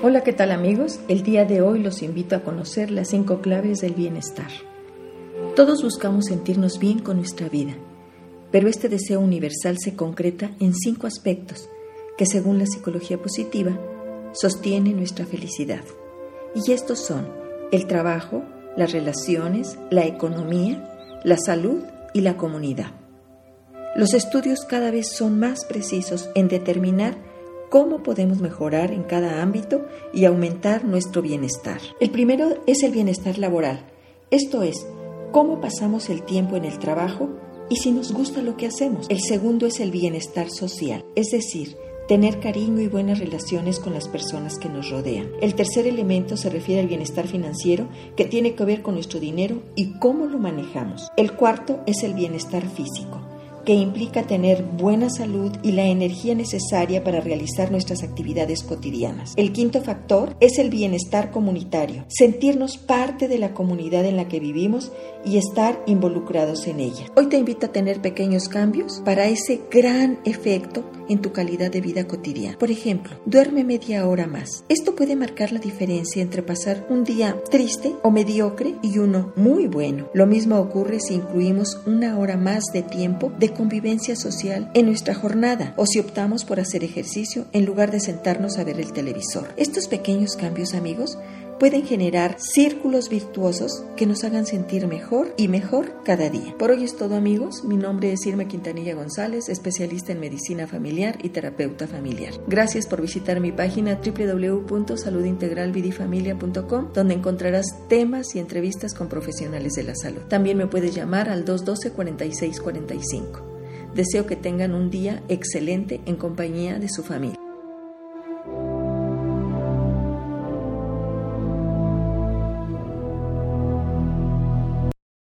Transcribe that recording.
Hola, ¿qué tal amigos? El día de hoy los invito a conocer las cinco claves del bienestar. Todos buscamos sentirnos bien con nuestra vida, pero este deseo universal se concreta en cinco aspectos que según la psicología positiva sostienen nuestra felicidad. Y estos son el trabajo, las relaciones, la economía, la salud y la comunidad. Los estudios cada vez son más precisos en determinar cómo podemos mejorar en cada ámbito y aumentar nuestro bienestar. El primero es el bienestar laboral, esto es, cómo pasamos el tiempo en el trabajo y si nos gusta lo que hacemos. El segundo es el bienestar social, es decir, tener cariño y buenas relaciones con las personas que nos rodean. El tercer elemento se refiere al bienestar financiero, que tiene que ver con nuestro dinero y cómo lo manejamos. El cuarto es el bienestar físico que implica tener buena salud y la energía necesaria para realizar nuestras actividades cotidianas. El quinto factor es el bienestar comunitario, sentirnos parte de la comunidad en la que vivimos y estar involucrados en ella. Hoy te invito a tener pequeños cambios para ese gran efecto en tu calidad de vida cotidiana. Por ejemplo, duerme media hora más. Esto puede marcar la diferencia entre pasar un día triste o mediocre y uno muy bueno. Lo mismo ocurre si incluimos una hora más de tiempo de convivencia social en nuestra jornada o si optamos por hacer ejercicio en lugar de sentarnos a ver el televisor. Estos pequeños cambios, amigos, pueden generar círculos virtuosos que nos hagan sentir mejor y mejor cada día. Por hoy es todo amigos, mi nombre es Irma Quintanilla González, especialista en medicina familiar y terapeuta familiar. Gracias por visitar mi página www.saludintegralvidifamilia.com donde encontrarás temas y entrevistas con profesionales de la salud. También me puedes llamar al 212 4645. Deseo que tengan un día excelente en compañía de su familia.